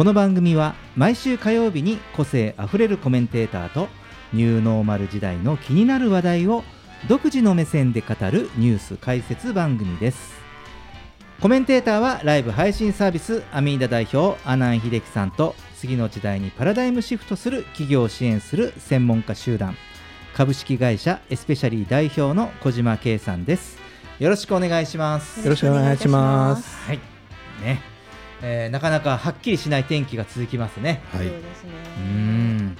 この番組は毎週火曜日に個性あふれるコメンテーターとニューノーマル時代の気になる話題を独自の目線で語るニュース解説番組です。コメンテーターはライブ配信サービスアミーダ代表阿南秀樹さんと次の時代にパラダイムシフトする企業を支援する専門家集団。株式会社エスペシャリー代表の小島圭さんです。よろしくお願いします。よろしくお願いします。はい。ね、えーなかなかはっきりしない天気が続きますね。はい。うーん。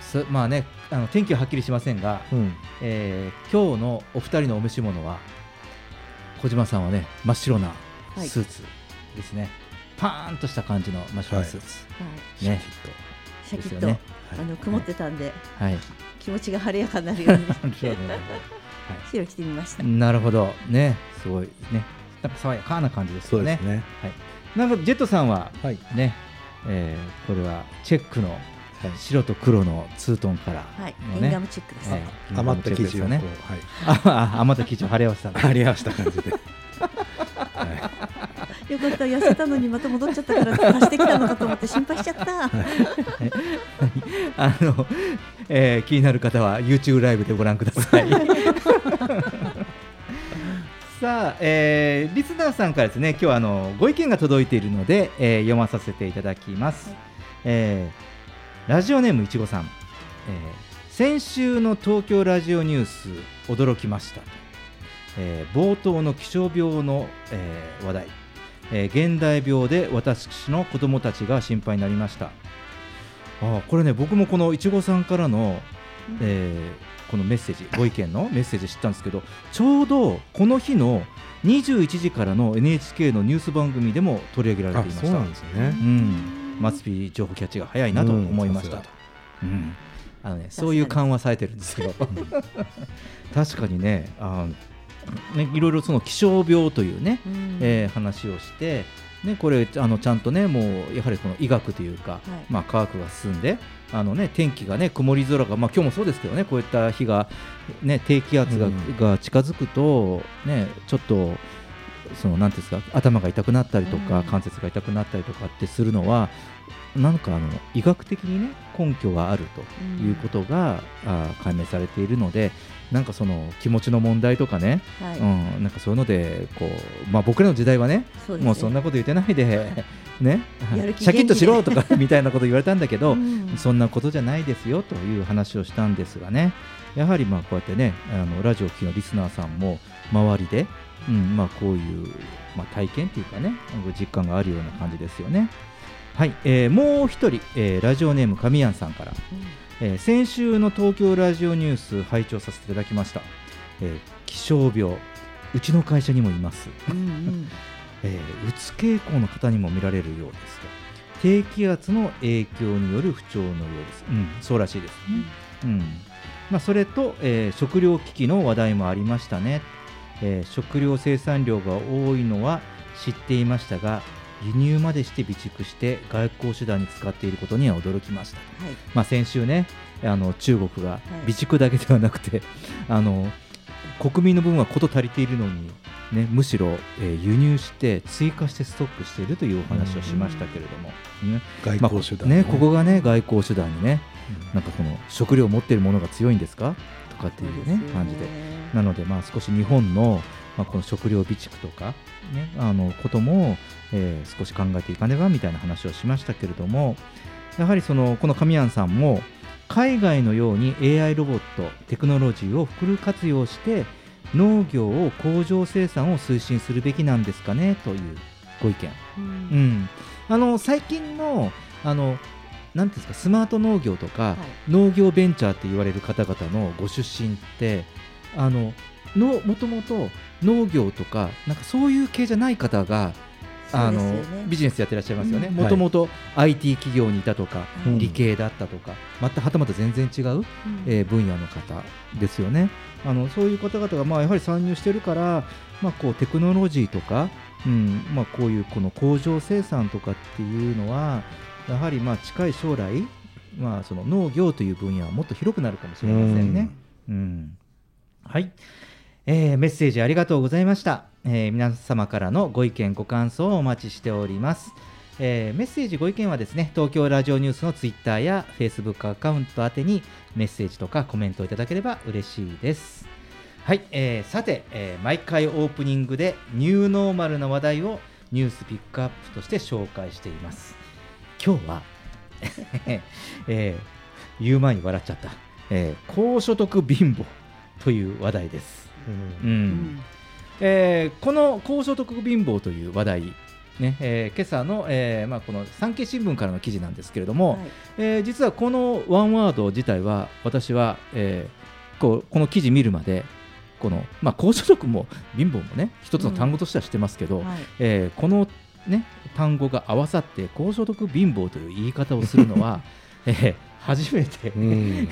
そまあねあの天気ははっきりしませんが、うん。えー今日のお二人のお召し物は小島さんはね真っ白なはい。スーツですね、パーンとした感じの真っ白なスーツ、はい、ね。シャキッと、ですよね。あの曇ってたんで、はい。気持ちが晴れやかになるように。白着てみました。なるほど。ね。すごいね。なんか爽やかな感じですよね。そうですね。はい、なんかジェットさんははい。ね、えーこれはチェックのはい。白と黒のツートンからはい、のねギンガムチックです。はい余った生地をねはい。ああ余った生地を貼り合わせた貼り 合わせた感じで。はよかった、痩せたのにまた戻っちゃったから足してきたのかと思って心配しちゃった。あの、えー気になる方は YouTube ライブでご覧ください。さあ、えーリスナーさんからですね、今日はあのご意見が届いているので、えー読まさせていただきます。えーラジオネームいちごさん、えー先週の東京ラジオニュース驚きました。えー冒頭の気象病の、えー話題、えー現代病で私の子供たちが心配になりました。あーこれね僕もこのいちごさんからの、えーこのメッセージご意見のメッセージ知ったんですけどちょうどこの日の21時からの NHK のニュース番組でも取り上げられてい、ました。そうなんですね。うん、マツピー情報キャッチが早いなと思いました、うんさうん。あのね、そういう緩和されてるんですよ確かにねあねいろいろその気象病というね、うん。えー話をして、ね、これあのちゃんとねもうやはりこの医学というか、い。まあ、科学が進んであの、ね、天気がね曇り空が、まあ、今日もそうですけどねこういった日が、ね、低気圧が,、うん。が近づくと、ね、ちょっとそのなんですか頭が痛くなったりとか、うん。関節が痛くなったりとかってするのはなんかあの医学的にね根拠があるということが、あー解明されているのでなんかその気持ちの問題とかね、はい、うん、なんかそういうのでこう、まあ、僕らの時代はねね。もうそんなこと言ってないで、ね、シャキッとしろと元か みたいなこと言われたんだけど、うん。そんなことじゃないですよという話をしたんですがねやはりまあこうやってねあのラジオを聴きのリスナーさんも周りで、うんまあ、こういう、まあ、体験というかね実感があるような感じですよね。はい、えーもう一人、えーラジオネーム神谷さんから、えー先週の東京ラジオニュース拝聴させていただきました、えー気象病うちの会社にもいます、うんうん。えーうつ傾向の方にも見られるようですと。低気圧の影響による不調のようです、うん、そうらしいですね、うん。まあ、それと、えー食料危機の話題もありましたね、えー食料生産量が多いのは知っていましたが輸入までして備蓄して外交手段に使っていることには驚きました。はい、まあ、先週ねあの中国がい。備蓄だけではなくて、あの国民の分はこと足りているのに、ね、むしろ、えー輸入して追加してストックしているというお話をしましたけれども、ね。外交手段まあねここがね外交手段にねなんかこの食料を持っているものが強いんですか？とかっていうね感じで。なのでまあ少し日本の、まあ、この食料備蓄とか、ね、あのことも、えー少し考えていかねばみたいな話をしましたけれどもやはりそのこの神谷さんも海外のように AI ロボットテクノロジーをフル活用して農業を工場生産を推進するべきなんですかねというご意見。うん。うん、あの最近のあのなんていうんですかスマート農業とか、はい。農業ベンチャーって言われる方々のご出身ってあののもともと農業とかなんかそういう系じゃない方があのねビジネスやってらっしゃいますよね。うん。もともと IT 企業にいたとか、うん。理系だったとかまたはたまた全然違う、うん。えー分野の方ですよね。あのそういう方々がまあやはり参入してるから、まあ、こうテクノロジーとか、うんまあ、こういうこの工場生産とかっていうのはやはりまあ近い将来、まあ、その農業という分野はもっと広くなるかもしれませんね。うん。はい、えーメッセージありがとうございました、えー皆様からのご意見ご感想をお待ちしております、えーメッセージご意見はですね東京ラジオニュースのツイッターやフェイスブックアカウント宛てにメッセージとかコメントをいただければ嬉しいです。はい、えーさて、えー毎回オープニングでニューノーマルな話題をニュースピックアップとして紹介しています今日は、えー言う前に笑っちゃった、えー高所得貧乏という話題です、うん。うん。えーこの高所得貧乏という話題ねえー今朝の、えーまあ、この産経新聞からの記事なんですけれども、はい。えー実はこのワンワード自体は私は、えーこうこの記事見るまでこの、まあ、高所得も貧乏もね一つの単語としては知ってますけど、はい。えーこの、ね、単語が合わさって高所得貧乏という言い方をするのは、えー初めて、うん。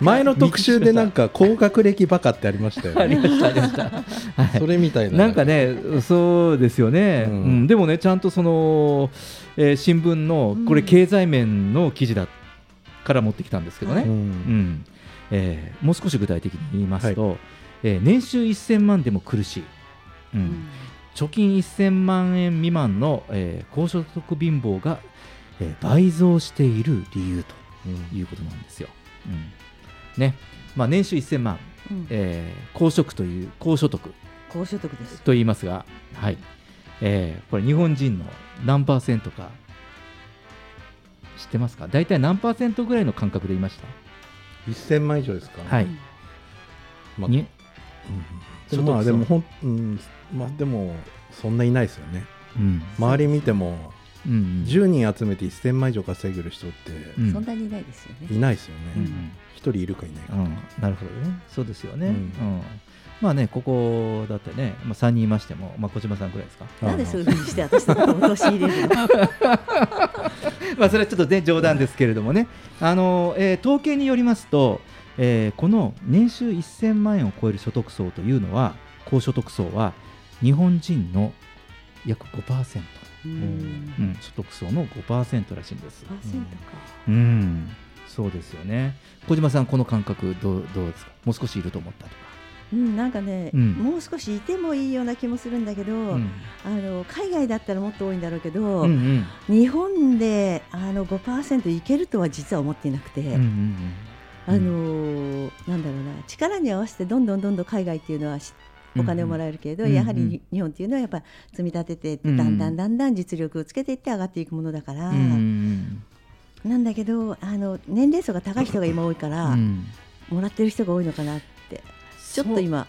前の特集でなんか高学歴バカってありましたよありね。ましたありました、はい。それみたいな。なんかね、そうですよね、ううんんでもね、ちゃんとその、えー新聞のこれ、うん経済面の記事だから持ってきたんですけどね、ううん。んえーもう少し具体的に言いますと、えー年収1000万でも苦しい、うん。うん貯金1000万円未満の、えー高所得貧乏が、えー倍増している理由とうん。いうことなんですよ。うん。ね。まあ、年収1000万、うん。えー高所得という高所得。高所得です。と言いますが、はい。えーこれ日本人の何パーセントか。知ってますか？大体何パーセントぐらいの感覚で言いました？1000万以上ですか？はい、まあ。にでもまあでもほん、うん、まあでもそんないないですよね。うん。周り見てもうん10人集めて1000万以上稼げる人ってうん。そんなにいないですよね。いないですようん。ね。一人いるかいないか。うん。なるほどね。そうですよね、ううん。んまあねここだってね、まあ、3人いましても、まあ、小島さんぐらいですか？なんでそういうふうにして私のことを陥れるの？まあそれはちょっとね冗談ですけれどもね、あのえー統計によりますと、えーこの年収1000万円を超える所得層というのは、高所得層は日本人の約5%、うん。うん、所得層の5%らしいんです。パーセントか。うん、そうですよね。小島さん、この感覚どうどうですか？もう少しいると思ったとか。うん。なんかねうん。もう少しいてもいいような気もするんだけどうん。あの海外だったらもっと多いんだろうけどうんうん。日本であの5%いけるとは実は思っていなくて、うんうんあのーなんだろうな力に合わせてどんどんどんどん海外っていうのはしお金をもらえるけれど、やはり日本っていうのはやっぱ積み立ててだんだんだんだん実力をつけていって上がっていくものだから、なんだけどあの年齢層が高い人が今多いから、うんもらってる人が多いのかなってちょっと今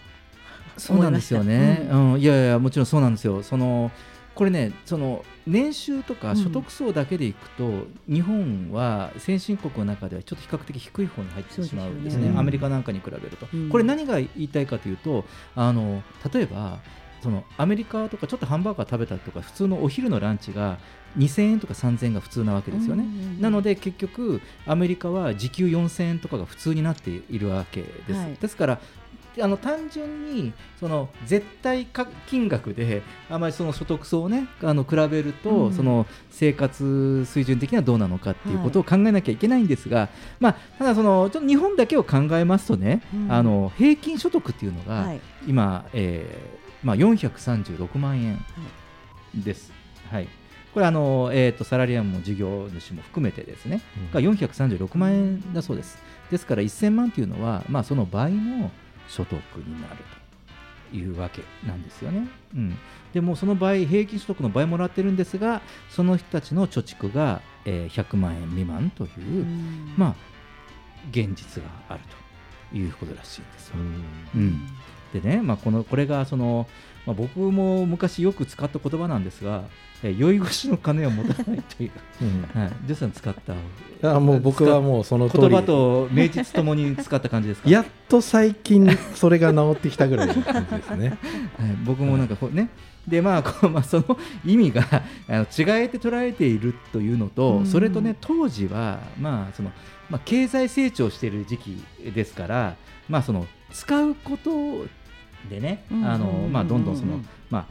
そうなんですよね、うんいやいやもちろんそうなんですよそのこれねその年収とか所得層だけでいくと、日本は先進国の中ではちょっと比較的低い方に入ってしまうんですね。ね。アメリカなんかに比べると、うん。これ何が言いたいかというとあの例えばそのアメリカとかちょっとハンバーガー食べたりとか普通のお昼のランチが2000円とか3000円が普通なわけですよね、なのでで結局アメリカは時給4000円とかが普通になっているわけです、はい。ですからあの単純にその絶対か金額であまりその所得層をねあの比べると、うん。その生活水準的にはどうなのかっていうことを考えなきゃいけないんですが、まあただそのちょっと日本だけを考えますとね、うん。あの平均所得っていうのが、はい。今、えーまあ、436万円です。はい。これあの、えー、とサラリーマンも事業主も含めてですね、が436万円だそうです。ですから1000万というのは、まあ、その倍の所得になるというわけなんですよね。うん、でもその倍、平均所得の倍もらってるんですが、その人たちの貯蓄が、えー100万円未満という、うんまあ、現実があるということらしいんですよ。うんうんでね、まあ、このこれがその、まあ、僕も昔よく使った言葉なんですが、えー酔い越しの金を持たないという、うん。はい、ジョーさん使ったあもう僕はもうその言葉と名実ともに使った感じですか？やっと最近それが治ってきたぐらいの感じですね。はい、僕もなんかこうね、でまあこうまあ、その意味が あの違えて捉えているというのと、うん。それとね当時は、まあそのまあ、経済成長している時期ですから、まあ、その使うことでね、うん。あのまあ、どんどんその、うん。まあ、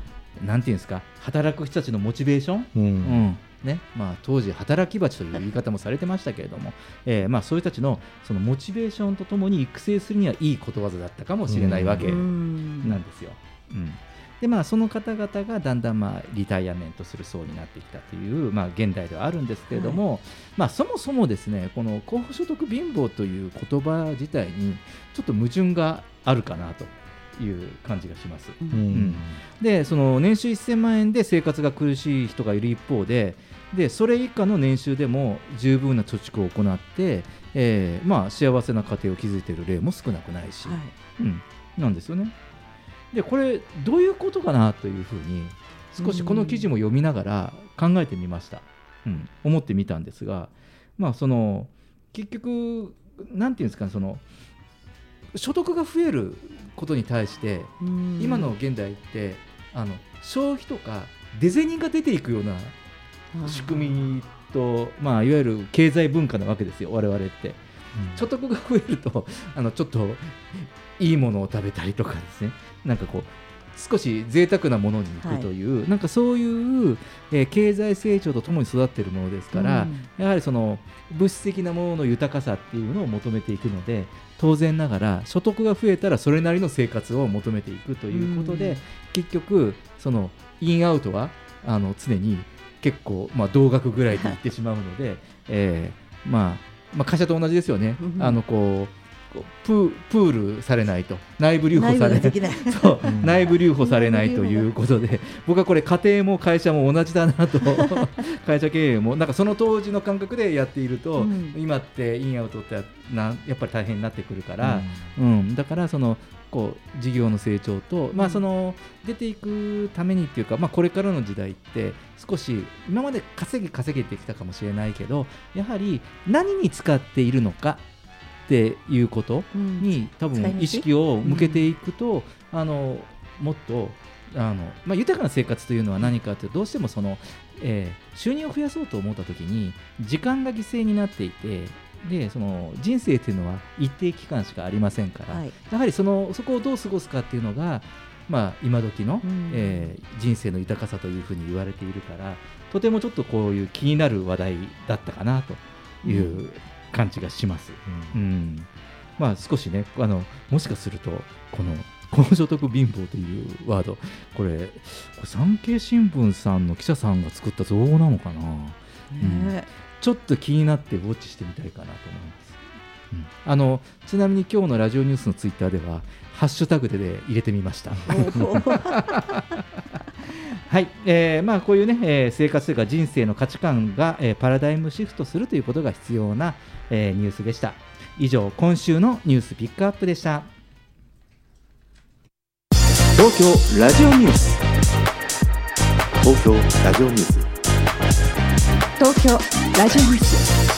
なんていうんですか働く人たちのモチベーション、ううん。んね。まあ、当時、働き蜂という言い方もされてましたけれども、えーまあ、そういう人たちのそのモチベーションとともに育成するにはいいことわざだったかもしれないわけうん。なんですよ。うん。でまあ、その方々がだんだんまあリタイアメントする層になってきたという、まあ、現代ではあるんですけれども、まあ、そもそもですねこの高所得貧乏という言葉自体にちょっと矛盾があるかなという感じがします。ううん。んでその年収1000万円で生活が苦しい人がいる一方ででそれ以下の年収でも十分な貯蓄を行って、えーまあ、幸せな家庭を築いている例も少なくないし、はい。うん、なんですよね。でこれどういうことかなというふうに少しこの記事も読みながら考えてみました、うん、思ってみたんですが、まあ、その結局なんていうんですかねその所得が増えることに対してうん。今の現代ってあの消費とか出銭が出ていくような仕組みと、まあ、いわゆる経済文化なわけですよ我々って。所得が増えるとあのちょっといいものを食べたりとかですね。なんかこう少し贅沢なものに行くという、なんかそういう、えー経済成長とともに育っているものですから、やはりその物質的なものの豊かさっていうのを求めていくので当然ながら所得が増えたらそれなりの生活を求めていくということで、うん結局そのインアウトはあの常に結構、まあ、同額ぐらいでいってしまうので、えーまあ、まあ会社と同じですよね。うんあのこうプープールされないと。内部留保されない。そう、うん。内部留保されないということで。僕はこれ家庭も会社も同じだなと。会社経営も。なんかその当時の感覚でやっていると、うん。今ってインアウトってなやっぱり大変になってくるから、うん。だからそのこう事業の成長と、まあ、その出ていくためにっていうか、まあ、これからの時代って少し今まで稼ぎ稼げてきたかもしれないけどやはり何に使っているのかっていうことうん。に多分意識を向けていくと、あのもっとあの、まあ、豊かな生活というのは何かというとどうしてもその、えー収入を増やそうと思った時に時間が犠牲になっていてでその人生というのは一定期間しかありませんから、はい。やはりそのそこをどう過ごすかっていうのが、まあ、今時の、うん。えー人生の豊かさというふうに言われているからとてもちょっとこういう気になる話題だったかなという感じがします。うん。まあ、少しねあのもしかするとこの高所得貧乏というワードこれ産経新聞さんの記者さんが作った造語なのかな？ねちょっと気になってウォッチしてみたいかなと思います、うん。あのちなみに今日のラジオニュースのツイッターではハッシュタグで、ね、入れてみました。はい、えーまあ、こういうね、えー生活というか人生の価値観が、えーパラダイムシフトするということが必要な、えーニュースでした。以上今週のニュースピックアップでした。東京ラジオニュース。東京ラジオニュース。東京ラジオニュース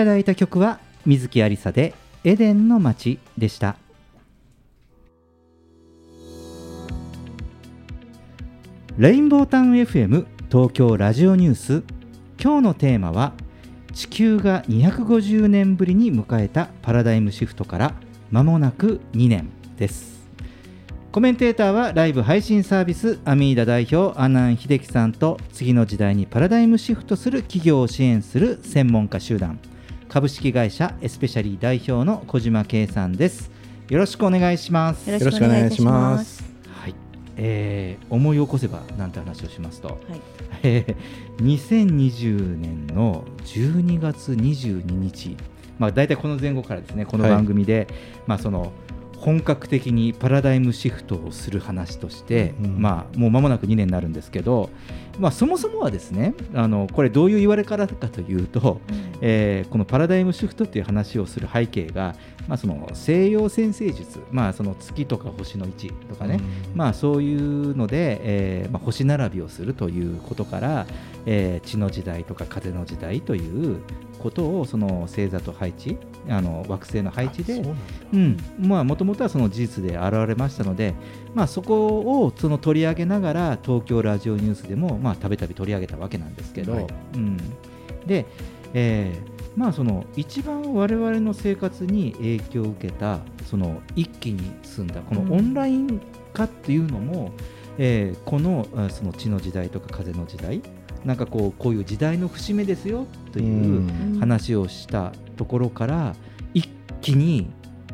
ただいた曲は水木有沙で「エデンの街」でした。レインボータウン FM 東京ラジオニュース。今日のテーマは地球が250年ぶりに迎えたパラダイムシフトから間もなく2年です。コメンテーターはライブ配信サービスアミーダ代表阿南秀樹さんと次の時代にパラダイムシフトする企業を支援する専門家集団。株式会社エスペシャリー代表の小島圭さんです。よろしくお願いします。よろしくお願いします。はい、えー思い起こせばなんて話をしますと、はい。えー2020年の12月22日、まあ、大体この前後からですねこの番組で、まあ、その本格的にパラダイムシフトをする話として、うんまあ、もう間もなく2年になるんですけど、まあ、そもそもはですねあのこれどういう言われ方かというと、えーこのパラダイムシフトっていう話をする背景が、まあ、その西洋占星術、まあ、その月とか星の位置とかね、まあ、そういうので、えーまあ、星並びをするということから、えー地の時代とか風の時代ということをその星座と配置あの惑星の配置でもともとはその事実で現れましたので、まあ、そこをその取り上げながら東京ラジオニュースでもまあたびたび取り上げたわけなんですけど、はい。うん、で、えーまあその一番我々の生活に影響を受けたその一気に進んだこのうん。オンライン化っていうのも、えーこのあその地の時代とか風の時代なんかこうこういう時代の節目ですよといううん。話をしたところから一気に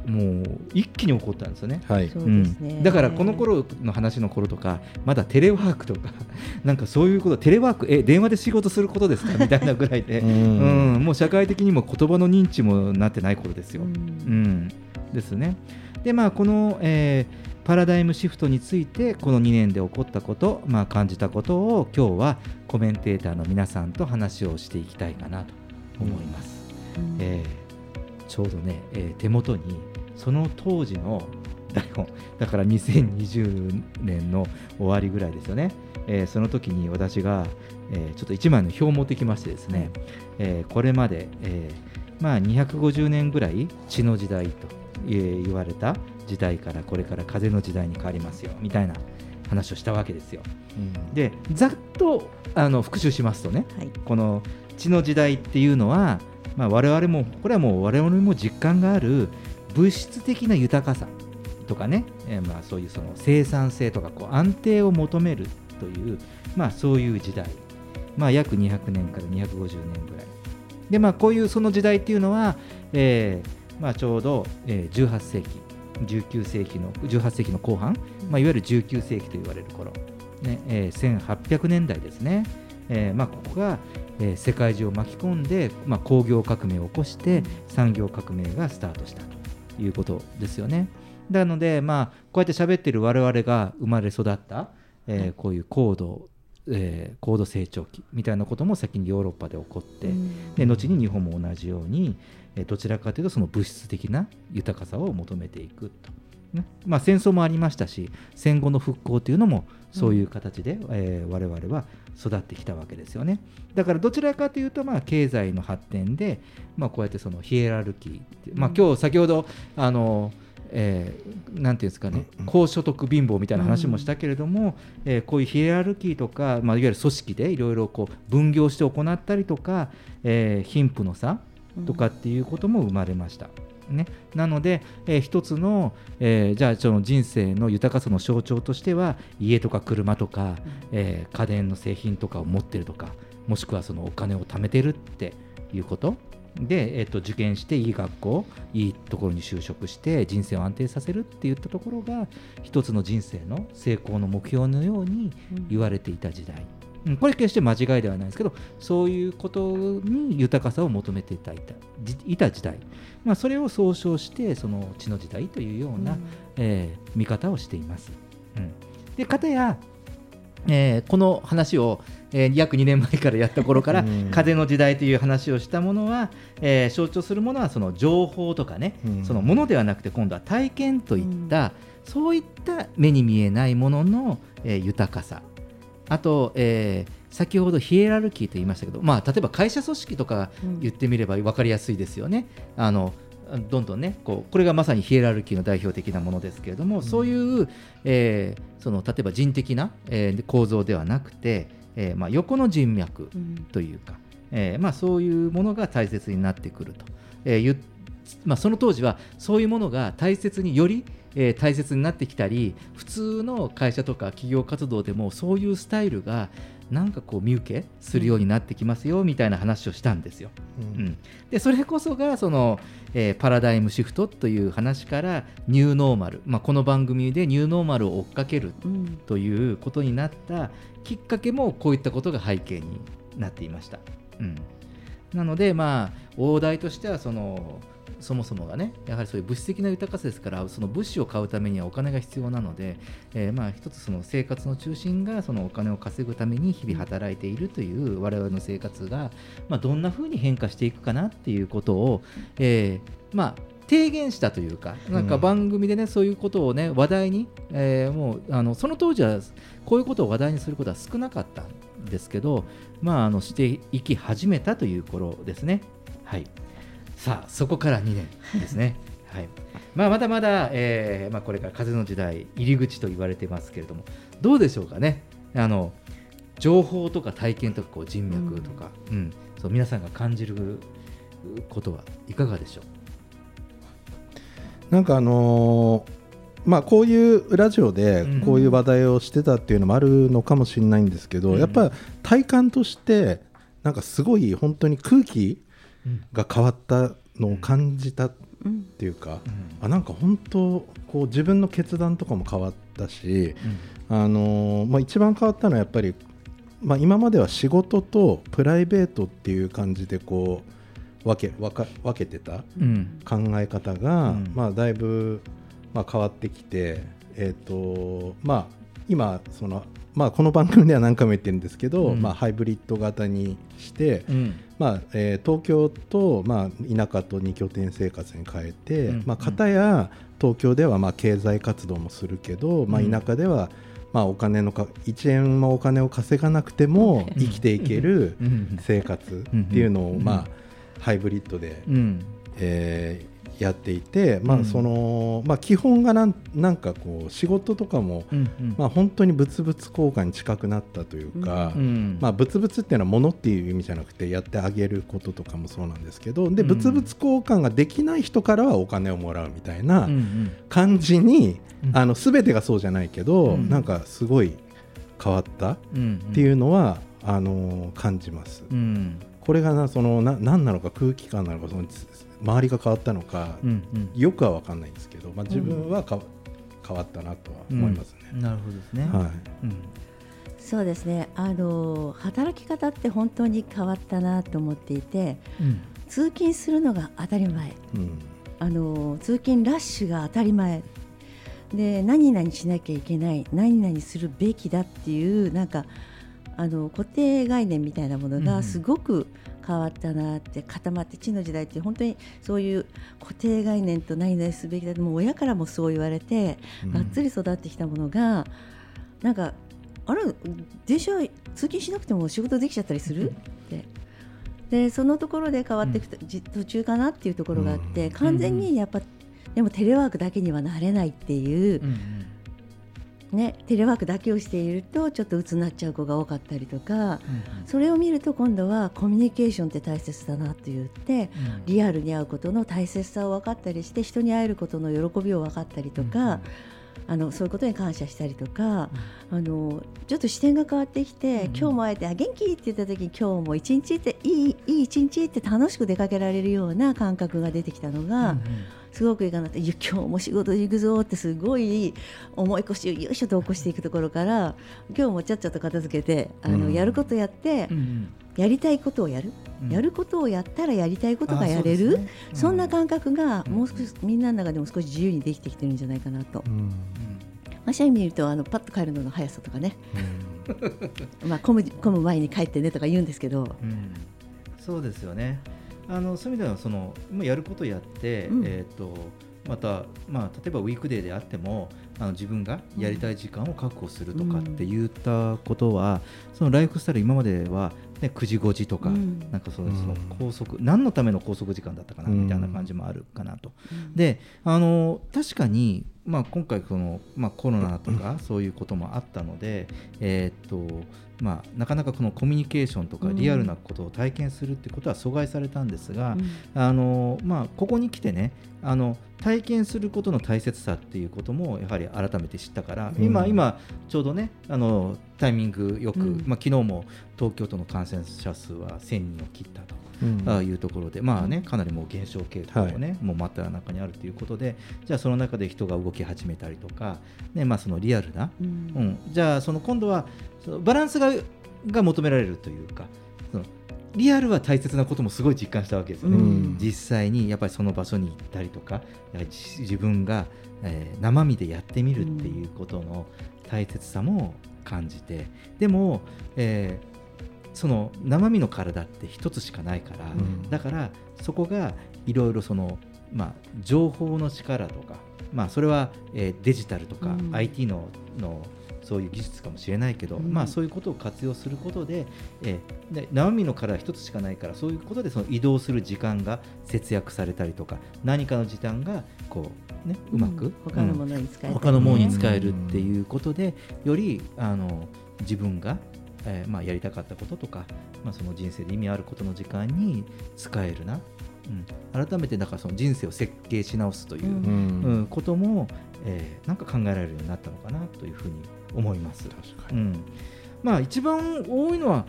もう一気に起こったんですよね。はい。そうですね、うんだからこの頃の話の頃とかまだテレワークとか なんかそういうことテレワークえ電話で仕事することですか？みたいなぐらいで、ううん。んもう社会的にも言葉の認知もなってない頃ですよ。ううん。ん、ですね。でまあこの、えーパラダイムシフトについてこの2年で起こったこと、まあ、感じたことを今日はコメンテーターの皆さんと話をしていきたいかなと思います。うん。えーちょうどね、えー手元にその当時の台本だから2020年の終わりぐらいですよね、えーその時に私が、えーちょっと1枚の表を持ってきましてですね、えーこれまで、えーまあ、250年ぐらい血の時代と、えー言われた時代からこれから風の時代に変わりますよみたいな話をしたわけですよ。でざっとあの復習しますとね、はい。この地の時代っていうのは、まあ、我々もこれはもう我々も実感がある物質的な豊かさとかね、えーまあそういうその生産性とかこう安定を求めるという、まあ、そういう時代、まあ、約200年から250年ぐらい。で、まあ、こういうその時代っていうのは、えーまあ、ちょうど、えー18世紀19世紀の18世紀の後半、まあ、いわゆる19世紀と言われる頃、ねえー1800年代ですね、えーまあ、ここが、えー世界中を巻き込んで、まあ、工業革命を起こして産業革命がスタートしたということですよね。なので、まあ、こうやって喋ってる我々が生まれ育った、えーこういう高度、えー高度成長期みたいなことも先にヨーロッパで起こって、で後に日本も同じように、えーどちらかというとその物質的な豊かさを求めていくと。ね。まあ、戦争もありましたし戦後の復興というのもそういう形で、えー我々は育ってきたわけですよね。だからどちらかというと、まあ、経済の発展で、まあ、こうやってそのヒエラルキーまあ、今日先ほどあのえーなんていうんですかね、高所得貧乏みたいな話もしたけれども、えーこういうヒエラルキーとか、まあ、いわゆる組織でいろいろこう分業して行ったりとか、えー貧富の差とかっていうことも生まれました。ね、なので、えー一つの、えーじゃあその人生の豊かさの象徴としては家とか車とか、えー家電の製品とかを持ってるとかもしくはそのお金を貯めてるっていうこと。で、えー、と受験していい学校いいところに就職して人生を安定させるっていったところが一つの人生の成功の目標のように言われていた時代、うんこれ決して間違いではないですけどそういうことに豊かさを求めていたいたじいた時代、まあ、それを総称してその地の時代というような、えー見方をしています。うん、で片や、えーこの話を、えー約2年前からやった頃からうん。風の時代という話をしたものは、えー象徴するものはその情報とかね、うん。そのものではなくて今度は体験といった、そういった目に見えないものの、えー豊かさあと、えー先ほどヒエラルキーと言いましたけど、まあ、例えば会社組織とか言ってみれば分かりやすいですよね。あのどんどんねこうこれがまさにヒエラルキーの代表的なものですけれども、そういう、えーその例えば人的な、えー構造ではなくて、えーまあ、横の人脈というか、えーまあ、そういうものが大切になってくると、えーゆまあ、その当時はそういうものが大切により、えー大切になってきたり普通の会社とか企業活動でもそういうスタイルがなんかこう見受けするようになってきますよみたいな話をしたんですよ。うんでそれこそがその、えーパラダイムシフトという話からニューノーマル、まあ、この番組でニューノーマルを追っかけるうんということになったきっかけもこういったことが背景になっていました。うん、なのでまあ大台としてはそのそもそもがねやはりそういう物質的な豊かさですからその物資を買うためにはお金が必要なので、えーまあ一つその生活の中心がそのお金を稼ぐために日々働いているという我々の生活が、まあ、どんな風に変化していくかなっていうことを、えーまあ提言したというか、なんか番組でね、そういうことをね、話題に、えーもうあのその当時はこういうことを話題にすることは少なかったんですけど、まあ、あのしていき始めたという頃ですね。はい、さあ、そこから2年ですね。はい。まあ、まだまだ、えーまあ、これから風の時代、入り口と言われてますけれども、どうでしょうかね。あの情報とか体験とかこう人脈とか、うん。そう皆さんが感じることはいかがでしょう？なんかあのーまあこういうラジオでうん。こういう話題をしてたっていうのもあるのかもしれないんですけど、うん。やっぱ体感としてなんかすごい本当に空気が変わったのを感じたっていうか、あなんか本当こう自分の決断とかも変わったし、あのーまあ、一番変わったのはやっぱり、まあ、今までは仕事とプライベートっていう感じでこう分け分か分けてたうん。考え方が、うん。まあ、だいぶ、まあ、変わってきて、えーとまあ、今その、まあ、この番組では何回も言ってるんですけど、うん。まあ、ハイブリッド型にして、うん。まあえー東京と、まあ、田舎と2拠点生活に変えて、うん。まあ、片や東京ではまあ経済活動もするけど、まあ、うん田舎ではまあお金のか1円もお金を稼がなくても生きていけるうん。生活っていうのを、うん。まあ、ハイブリッドで、うん。えーやっていて、まうん。あそのまあ、基本がなんなんかこう仕事とかも、うんうん。まあ、本当に物々交換に近くなったというか、うんまあ、物々っていうのは物っていう意味じゃなくてやってあげることとかもそうなんですけどでうん。物々交換ができない人からはお金をもらうみたいなうんうん。感じに、うん。あの全てがそうじゃないけど、うん。なんかすごい変わったっうん。ていうのは、あの感じます。うん。これがなそのな何なのか空気感なのかその周りが変わったのか、うんうん。よくは分かんないんですけど、まあ、自分はか、変わったなとは思いますね。なるほどですね。はい。うん。そうですね。あの働き方って本当に変わったなと思っていてうん。通勤するのが当たり前。うん。あの通勤ラッシュが当たり前。で何々しなきゃいけない何々するべきだっていうなんかあの固定概念みたいなものうんがすごく変わったなって固まって地の時代って本当にそういう固定概念と何々すべきだってもう親からもそう言われて、うん。がっつり育ってきたものがなんかあれ電車通勤しなくても仕事できちゃったりする？って。でそのところで変わっていくと、じ途中かなっていうところがあって、うん。完全にやっぱでもテレワークだけにはなれないっていうう、んね、テレワークだけをしているとちょっと鬱になっちゃう子が多かったりとかうんそれを見ると今度はコミュニケーションって大切だなと言ってうん。リアルに会うことの大切さを分かったりして人に会えることの喜びを分かったりとか、あのそういうことに感謝したりとか、あのちょっと視点が変わってきて、うん今日も会えてあ元気って言った時に今日も一日っていいいい一日って楽しく出かけられるような感覚が出てきたのが、うんすごくいいかなって。今日も仕事行くぞってすごい重い腰をよいしょと起こしていくところから今日もちゃっちゃと片付けてあの、うん。やることやって、やりたいことをやる、うん。やることをやったらやりたいことがあやれる。そ,、ん。な感覚がうんもう少し、みんなの中でも少し自由にできてきてるんじゃないかなと。うん。まあ、社員見るとあのパッと帰るのの速さとかね、まあ、混む混む前に帰ってねとか言うんですけど、うん。そうですよね。あのそういう意味ではその今やることやって、うん。えっ、とまたまあ例えばウィークデーであってもあの自分がやりたい時間を確保するとかって言ったことは、そのライフスタイル今までは、ね、9時5時とか、うん。なんかその拘束、何のための拘束時間だったかなうん。みたいな感じもあるかなと。であの確かに、まあ、今回その、まあ、コロナとかそういうこともあったので、えーっとまあ、なかなかこのコミュニケーションとかうん。リアルなことを体験するってことは阻害されたんですが、うん。あのまあ、ここに来てねあの体験することの大切さっていうこともやはり改めて知ったから、うん。今今ちょうどねあのタイミングよく、うん。まあ、昨日も東京都の感染者数は1000人を切ったと。うん。ああいうところで、まあね、かなりもう減少傾向がね、はもう真っ只中にあるということで、じゃあその中で人が動き始めたりとか、ねまあ、そのリアルな、うん。うん、じゃあその今度はそのバランスがが求められるというか、そのリアルは大切なこともすごい実感したわけですよね。うん。実際にやっぱりその場所に行ったりとか、やはり自自分が、えー生身でやってみるっていうことの大切さも感じて、でも、えーその生身の体って一つしかないから、ん。だからそこがいろいろその、まあ、情報の力とか、まあ、それは、えーデジタルとか、うん。IT ののそういう技術かもしれないけど、うん。まあ、そういうことを活用することで,、えーで生身の体一つしかないからそういうことでその移動する時間が節約されたりとか何かの時間がこう、ね、うまく、他のものに使えたりね。他のものに使えるっていうことで、よりあの自分が、えーまあ、やりたかったこととか、まあ、その人生で意味あることの時間に使えるな、うん、改めてだからその人生を設計し直すという、うん。うんうんことも、えーなんか考えられるようになったのかなというふうに思います。確かに。うん、まあ一番多いのは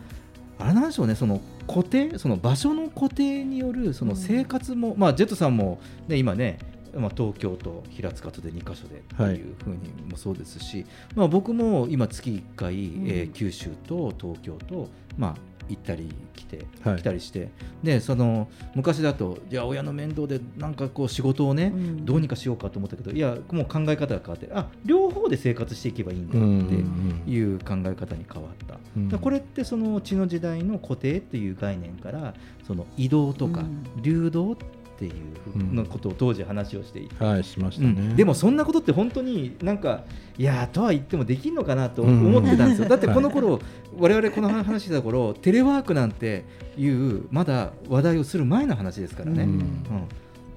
あれなんでしょうねその固定その場所の固定によるその生活も、まあジェットさんも、ね、今ね、まあ、東京と平塚とで2か所でっていうふうにもそうですし、まあ、僕も今月1回、えー九州と東京と、まあ、行ったり来て、はい。来たりしてでその昔だとじゃあ親の面倒でなんかこう仕事をね、うん。どうにかしようかと思ったけどいやもう考え方が変わってあ両方で生活していけばいいんだうんっていう考え方に変わった、うん。これってその地の時代の固定っていう概念からその移動とかうん。流動っていうふうなことを当時話をしていて、はいしましたね、うん。でもそんなことって本当になんかいやーとは言ってもできるのかなと思ってたんですよ、だってこの頃、我々この話してた頃テレワークなんていうまだ話題をする前の話ですからね、うん。うん。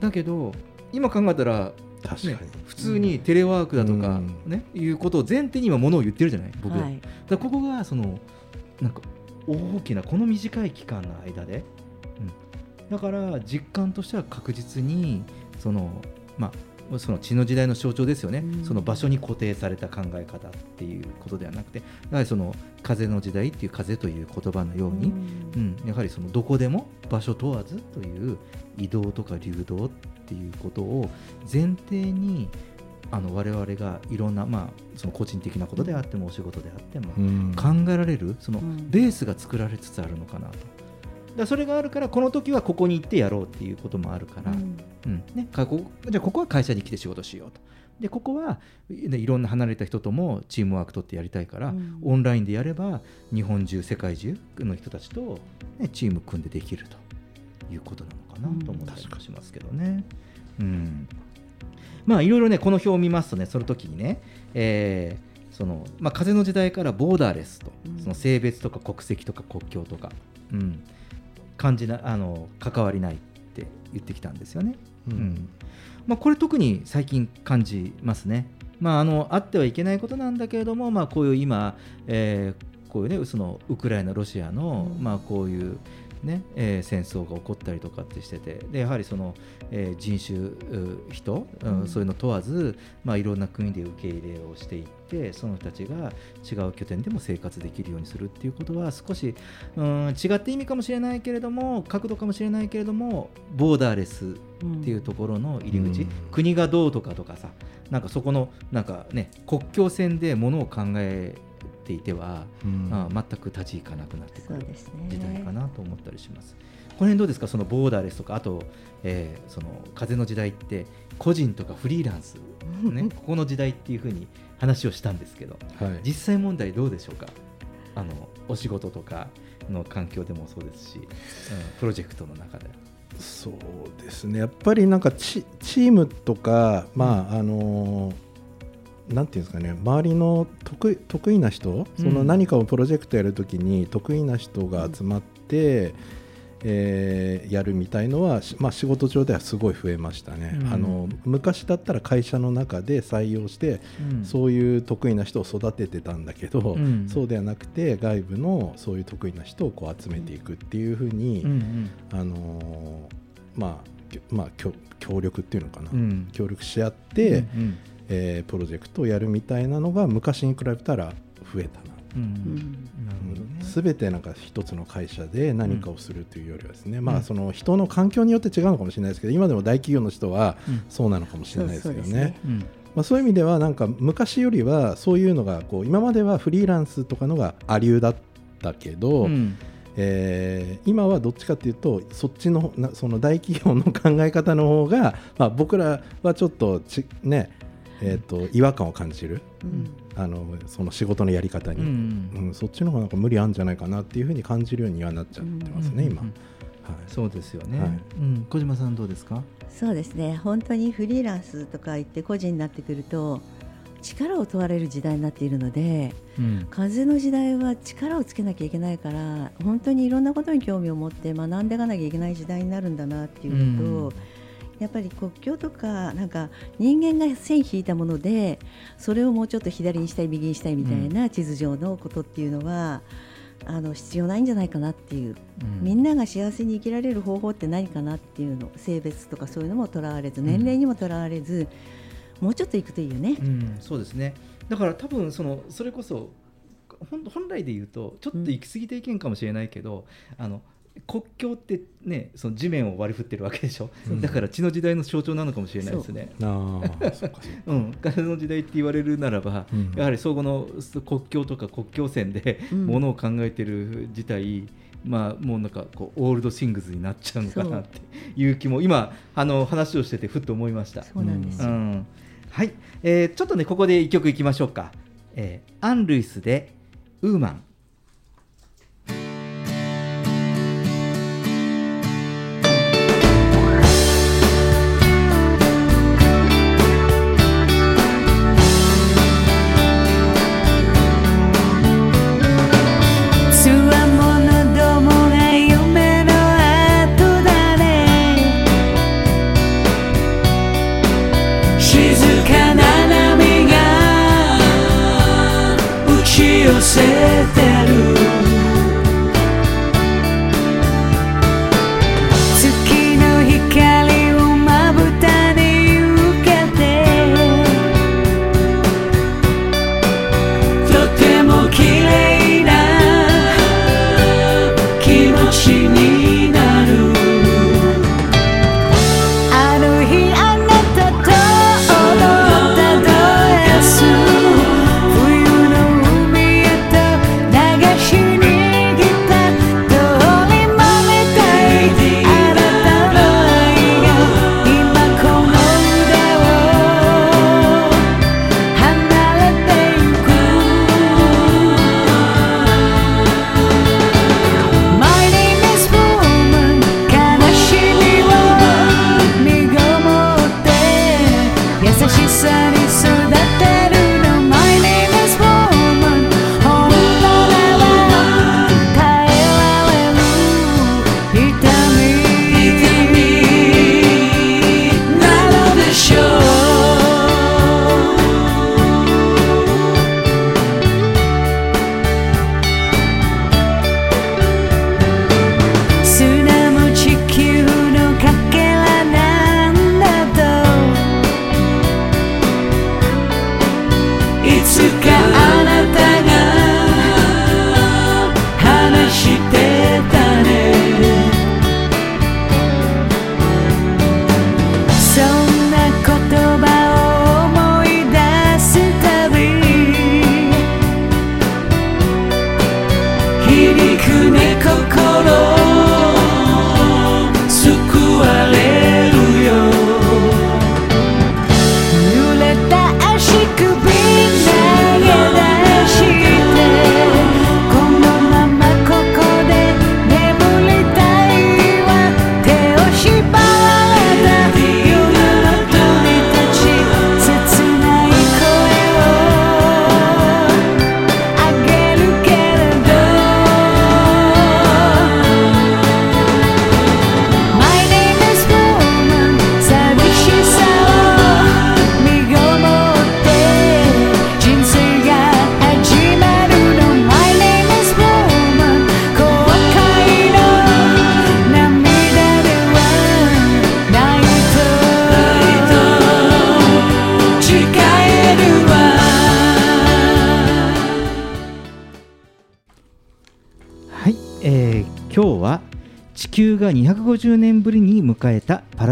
だけど今考えたら確かに、ね、普通にテレワークだとか、うん。ねいうことを前提に今ものを言ってるじゃない僕。ら,、はい。だここがそのなんか大きなこの短い期間の間で、うん、だから実感としては確実にそのまあその血の時代の象徴ですよね、うん。その場所に固定された考え方っていうことではなくてやはりその風の時代っていう風という言葉のように、うん、やはりそのどこでも場所問わずという移動とか流動っていうことを前提にあの我々がいろんな、まあ、その個人的なことであってもお仕事であってもうん。考えられるそのうん。ベースが作られつつあるのかなと。だそれがあるからこの時はここに行ってやろうっていうこともあるから、うん。うん。ね、かこじゃあここは会社に来て仕事しようと。でここは、ね、いろんな離れた人ともチームワーク取ってやりたいから、うん。オンラインでやれば日本中世界中の人たちと、ね、チーム組んでできるということなのかなと思ったりもしますけどね。うん。まあいろいろねこの表を見ますとねその時にね、えーそのまあ、風の時代からボーダーレスと、うん。その性別とか国籍とか国境とか、うん、感じなあの関わりないって言ってきたんですよね。うんうんまあ、これ特に最近感じますね。まあ、あのあってはいけないことなんだけれども、まあ、こういう今、えーこういうねそのウクライナ、ロシアの、うんまあ、こういう、ねえー戦争が起こったりとかってしててでやはりその、えー人種う人、うんうん。そういうの問わず、まあ、いろんな国で受け入れをしていってその人たちが違う拠点でも生活できるようにするっていうことは少し、うん、違った意味かもしれないけれども角度かもしれないけれどもボーダーレスっていうところの入り口、うん。国がどうとかとかさなんかそこのなんかね国境線でものを考えていては、うん。あ全く立ち行かなくなってくる時代かなと思ったりします。この辺どうですか？そのボーダーレスとかあと、えーその風の時代って個人とかフリーランス、ね、ここの時代っていうふうに話をしたんですけどはい。実際問題どうでしょうか？あのお仕事とかの環境でもそうですし、うんプロジェクトの中で。そうですね。やっぱりなんかチチームとか、まああのなんていうんですかね周りの得意得意な人そのうん。何かをプロジェクトやるときに得意な人が集まって、えーやるみたいのは、しまあ、仕事上ではすごい増えましたね、うん。あの昔だったら会社の中で採用して、うん。そういう得意な人を育ててたんだけど、うん。そうではなくて外部のそういう得意な人をこう集めていくっていうふうに、うんあのーまあ、まあ、協協力っていうのかな、うん。協力し合って、うんえープロジェクトをやるみたいなのが昔に比べたら増えたな。うん。うん。ねすべてなんか一つの会社で何かをするというよりはですね、まうん。あその人の環境によって違うのかもしれないですけど今でも大企業の人はうん。そうなのかもしれないですよね。そうそうですね。うん。まあ、そういう意味ではなんか昔よりはそういうのがこう今まではフリーランスとかのがありだったけど、うん。えー今はどっちかというとそっちのなその大企業の考え方の方が、まあ、僕らはちょっとち、ねえー、と違和感を感じる。うん。あのその仕事のやり方に、ううん。んそっちの方がなんか無理あるんじゃないかなっていうふうに感じるようにはなっちゃってますね、今、うんうんはい。そうですよね、はい。うん、小島さんどうですか？そうですね。本当にフリーランスとか言って個人になってくると力を問われる時代になっているのでうん。風の時代は力をつけなきゃいけないから本当にいろんなことに興味を持って学んでいかなきゃいけない時代になるんだなっていうのと、うんやっぱり国境とかなんか人間が線引いたものでそれをもうちょっと左にしたい右にしたいみたいな地図上のことっていうのは、あの必要ないんじゃないかなっていう。うん。みんなが幸せに生きられる方法って何かなっていうの性別とかそういうのもとらわれず年齢にもとらわれず、もうちょっといくといいよね。うん、そうですね。だから多分そのそれこそ本本来で言うとちょっと行き過ぎた意見かもしれないけど、あの国境ってねその地面を割り振ってるわけでしょ、うん。だから血の時代の象徴なのかもしれないですね。ああそっかそっか。うん、風の時代って言われるならば、うん。やはり相互の国境とか国境線でうん。ものを考えてる自体、まあもうなんかこうオールドシングスになっちゃうのかなっていう気も今あの話をしててふっと思いました。そうなんですはい、えーちょっとねここで一曲いきましょうか、えーアン・ルイスで「ウーマン」気持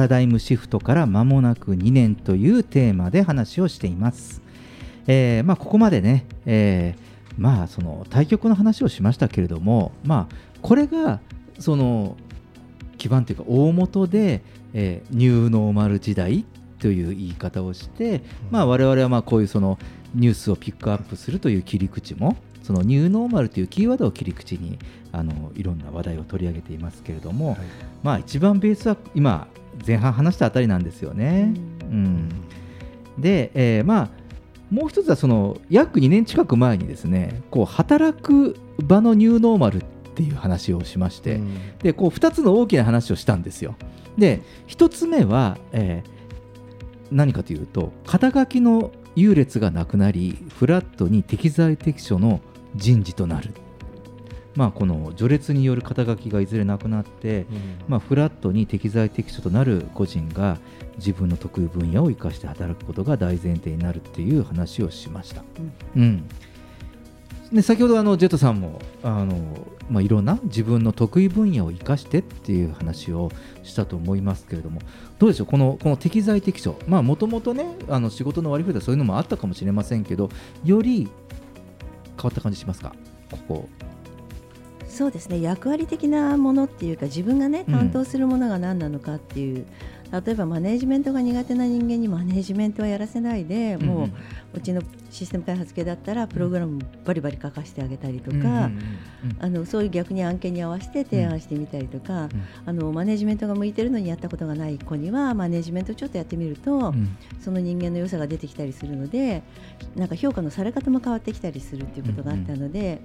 ラダイムシフトから間もなく2年というテーマで話をしています。えーまあ、ここまでね、えーまあ、その対局の話をしましたけれども、まあ、これがその基盤というか大元で、えーニューノーマル時代という言い方をして、まあ、我々はまあこういうそのニュースをピックアップするという切り口もそのニューノーマルというキーワードを切り口にあのいろんな話題を取り上げていますけれども、まあ、一番ベースは今前半話したあたりなんですよね。うんで、えーまあもう一つはその約2年近く前にですねこう働く場のニューノーマルっていう話をしまして、でこう2つの大きな話をしたんですよ。で1つ目は、えー何かというと肩書きの優劣がなくなりフラットに適材適所の人事となる。まあ、この序列による肩書きがいずれなくなって、まあ、フラットに適材適所となる個人が自分の得意分野を生かして働くことが大前提になるっていう話をしました。うん。で先ほどあのジェットさんもあの、まあ、いろんな自分の得意分野を生かしてっていう話をしたと思いますけれどもどうでしょう？このこの適材適所。もともとねあの仕事の割り振りはそういうのもあったかもしれませんけどより変わった感じしますか？ここそうですね。役割的なものっていうか自分がねうん。担当するものが何なのかっていう、例えばマネジメントが苦手な人間にマネジメントはやらせないで、うんうん。もううちのシステム開発系だったらプログラムバリバリ書かせてあげたりとか、そういう逆に案件に合わせて提案してみたりとか、あのマネジメントが向いてるのにやったことがない子にはマネジメントちょっとやってみると、ん。その人間の良さが出てきたりするのでなんか評価のされ方も変わってきたりするっていうことがあったので、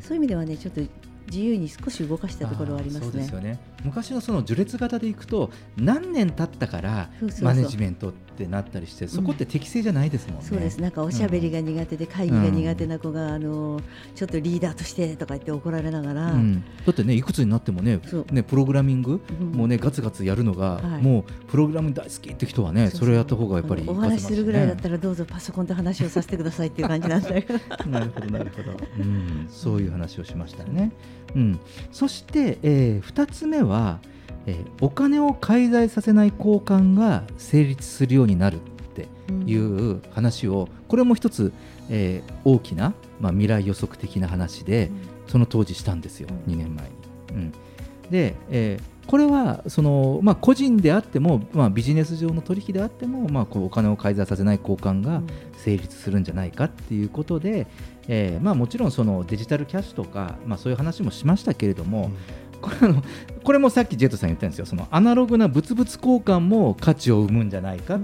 そういう意味ではねちょっと自由に少し動かしたところはありますね。そうですよね。昔のその序列型でいくと何年経ったからマネジメントってなったりしてそこって適正じゃないですもんね。そうです。なんかおしゃべりが苦手で会議が苦手な子が、あのちょっとリーダーとしてとか言って怒られながら、うん、だってねいくつになってもねねプログラミング、うん。もうねガツガツやるのが、はい。もうプログラム大好きって人はねそれをやった方がやっぱりお話しするぐらいだったららどうぞパソコンで話をさせてくださいっていう感じなんだけど。なるほどなるほど、うん、そういう話をしましたね、うん、そして、え2つ目は、えーお金を介在させない交換が成立するようになるいう話を、これも一つ、えー大きな、まあ、未来予測的な話で、その当時したんですよ、2年前に。うん、で、えーこれはその、まあ、個人であっても、まあ、ビジネス上の取引であっても、まあ、こうお金を介在させない交換が成立するんじゃないかっていうことで、えーまあ、もちろんそのデジタルキャッシュとか、まあ、そういう話もしましたけれども、これあのこれもさっきジェットさん言ったんですよ。そのアナログな物々交換も価値を生むんじゃないか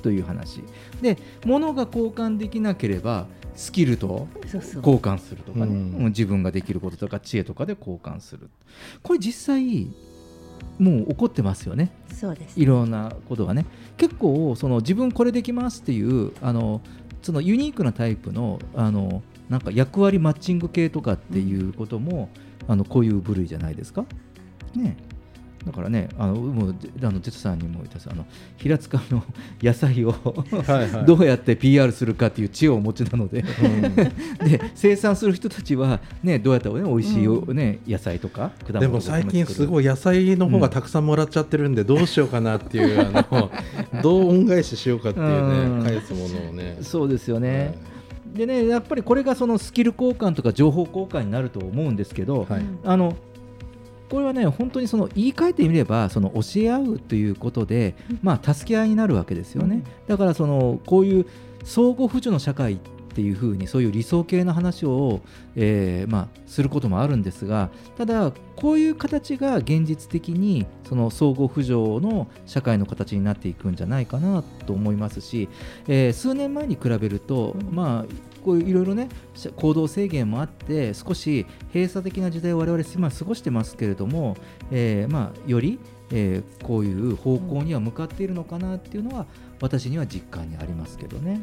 という話。で物が交換できなければスキルと交換するとかね、うん。もう自分ができることとか知恵とかで交換する。これ実際もう起こってますよね。そうです。いろんなことがね。結構その自分これできますっていうあのそのユニークなタイプのあのなんか役割マッチング系とかっていうことも、あのこういう部類じゃないですか？ねだからね、あのもうであのジェトさんにも言ったあの平塚の 野菜をはい どうやって PR するかっていう知恵をお持ちなので、で生産する人たちは、ね、どうやったら、ね、美味しいよ、ね野菜とか果物でも最近すごい野菜の方がたくさんもらっちゃってるんでどうしようかなっていう、あのどう恩返ししようかっていううん。ね返すものをね。そうですよね。でね、やっぱりこれがそのスキル交換とか情報交換になると思うんですけど、あのこれはね本当にその言い換えてみればその教え合うということで、まあ、助け合いになるわけですよね、だからそのこういう相互扶助の社会っていうふうにそういう理想系の話を、えーまあ、することもあるんですがただこういう形が現実的にその相互扶助の社会の形になっていくんじゃないかなと思いますし、えー数年前に比べると、まあこういろいろねし行動制限もあって少し閉鎖的な時代を我々今過ごしてますけれども、えーまあ、より、えーこういう方向には向かっているのかなっていうのは私には実感にありますけどね。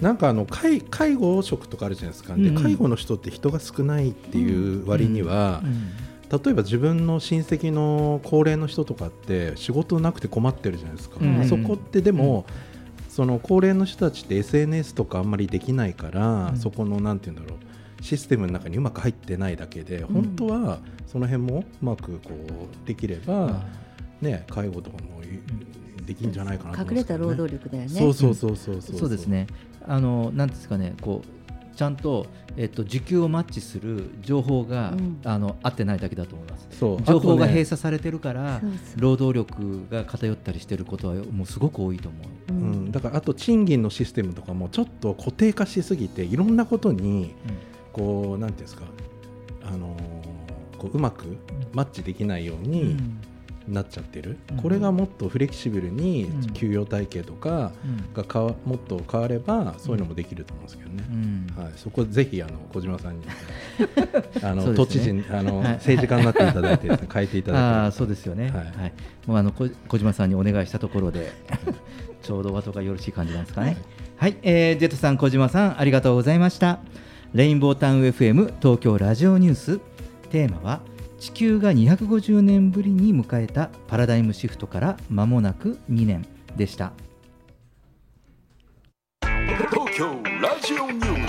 なんかあの介介護職とかあるじゃないですか、うんうん。で介護の人って人が少ないっていう割には、例えば自分の親戚の高齢の人とかって仕事なくて困ってるじゃないですか、うんそこってでも、その高齢の人たちって SNS とかあんまりできないから、そこのなんて言うんだろうシステムの中にうまく入ってないだけで、本当はその辺もうまくこうできれば、ね、介護とかもいできるんじゃないかなと思隠れた労働力だよね。そうそうそうそうそうそう。ですね。あのなんですかね、こうちゃんとえっと時給をマッチする情報が、うん。あの合ってないだけだと思います。そう。情報が閉鎖されてるから、そうそう。労働力が偏ったりしてることはもうすごく多いと思う。ううん。ん、だからあと賃金のシステムとかもちょっと固定化しすぎていろんなことにこうなんていうんですかあのーこううまくマッチできないよううん。になっちゃってる、うん。これがもっとフレキシブルにうん。給与体系とかうん。が変わもっと変わればそういうのもできると思うんですけどね、うん。はい、そこぜひあの小島さんに あの、そう都知事あの、はい。政治家になっていただいてね 変えていただいてそうですよね。はい。はい。もうあのこ小島さんにお願いしたところで ちょうどお後がよろしい感じなんですかね。はい、えージェットさん小島さんありがとうございました。レインボータウン FM 東京ラジオニュース。テーマは地球が250年ぶりに迎えたパラダイムシフトから間もなく2年でした。東京ラジオニュー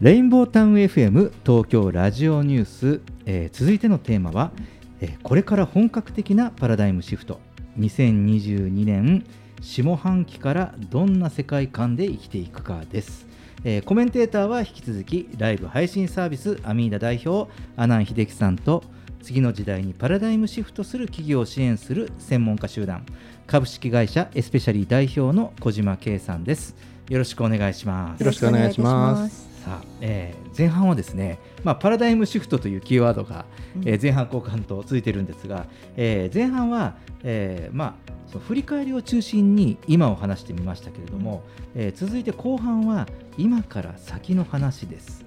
レインボータウン FM 東京ラジオニュース、えー続いてのテーマは、えーこれから本格的なパラダイムシフト。2022年下半期からどんな世界観で生きていくかです、えーコメンテーターは引き続きライブ配信サービスアミーダ代表阿南秀樹さんと次の時代にパラダイムシフトする企業を支援する専門家集団株式会社エスペシャリー代表の小島圭さんです。よろしくお願いします。よろしくお願いします。さあ、えー前半はですね、まあ、パラダイムシフトというキーワードが、えー前半後半と続いているんですが、えー前半は、えーまあ、その振り返りを中心に今を話してみましたけれども、えー続いて後半は今から先の話です。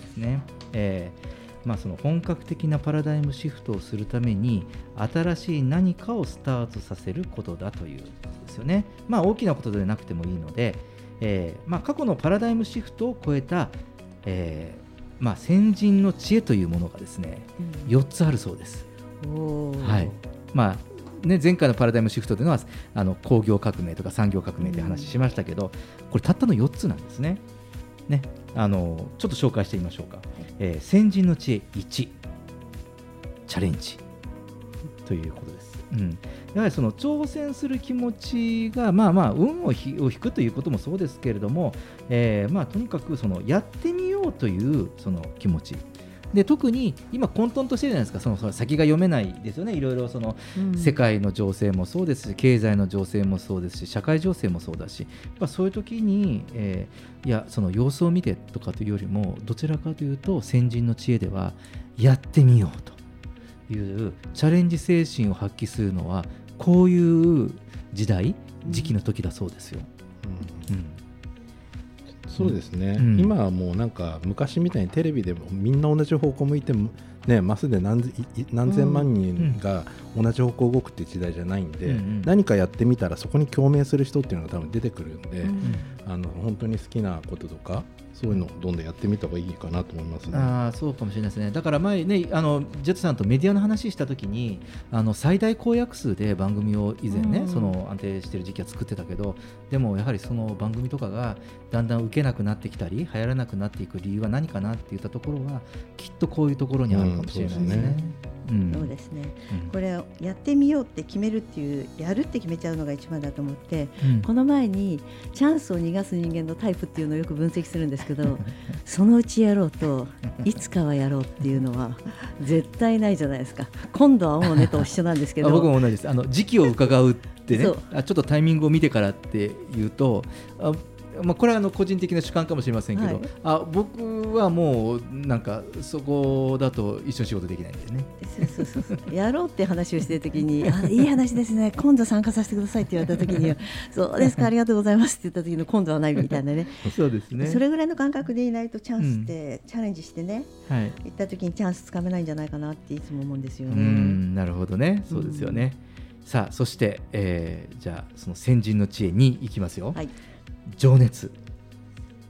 ですね。えーまあ、その本格的なパラダイムシフトをするために新しい何かをスタートさせることだということですよね。まあ、大きなことでなくてもいいので、えーまあ、過去のパラダイムシフトを超えた、えーまあ、先人の知恵というものがですね4つあるそうです。はいまあね、前回のパラダイムシフトというのはあの工業革命とか産業革命という話しましたけど、これたったの4つなんですね。ねあのちょっと紹介してみましょうか。えー先人の知恵1チャレンジということです。うん、やはりその挑戦する気持ちがまあまあ運を引くということもそうですけれども、えーまあ、とにかくそのやってみようというその気持ち。で特に今混沌としてるじゃないですか。その先が読めないですよね。いろいろそのうん。世界の情勢もそうですし経済の情勢もそうですし社会情勢もそうだし。やっぱそういう時に、えーいやその様子を見てとかというよりもどちらかというと先人の知恵ではやってみようというチャレンジ精神を発揮するのはこういう時代時期の時だそうですよ。うん。そうですね、うん。今はもうなんか昔みたいにテレビでもみんな同じ方向向いてもねマスで何何千万人が同じ方向動くっていう時代じゃないんで、うんうん。何かやってみたらそこに共鳴する人っていうのが多分出てくるんで、うんあの本当に好きなこととかそういうのをどんどんやってみた方がいいかなと思いますね。あーそうかもしれないですね、だから前ね、あのジェットさんとメディアの話したときに、あの最大公約数で番組を以前ね、うん。その安定してる時期は作ってたけど、でもやはりその番組とかがだんだん受けなくなってきたり、流行らなくなっていく理由は何かなって言ったところは、きっとこういうところにあるかもしれないですね。うん。そうですね、うん。これをやってみようって決めるっていうやるって決めちゃうのが一番だと思って、うん。この前にチャンスを逃がす人間のタイプっていうのをよく分析するんですけど そのうちやろうといつかはやろうっていうのは絶対ないじゃないですか。今度はもうねと一緒なんですけど。あ僕も同じです。あの時期を伺うってね。あちょっとタイミングを見てからっていうとあ、まあ、これはあの個人的な主観かもしれませんけど、はい。あ僕はもうなんかそこだと一緒に仕事できないんでね。そうそうそう。やろうって話をしてるときにあいい話ですね。今度参加させてくださいって言われたときには そうですかありがとうございますって言ったときの今度はないみたいなね。そうですね。それぐらいの感覚でいないとチャンスって、チャレンジしてねはい。行った時にチャンスつかめないんじゃないかなっていつも思うんですようね。んなるほどね。そうですよね。さあそして、えーじゃあその先人の知恵に行きますよ。はい、情熱。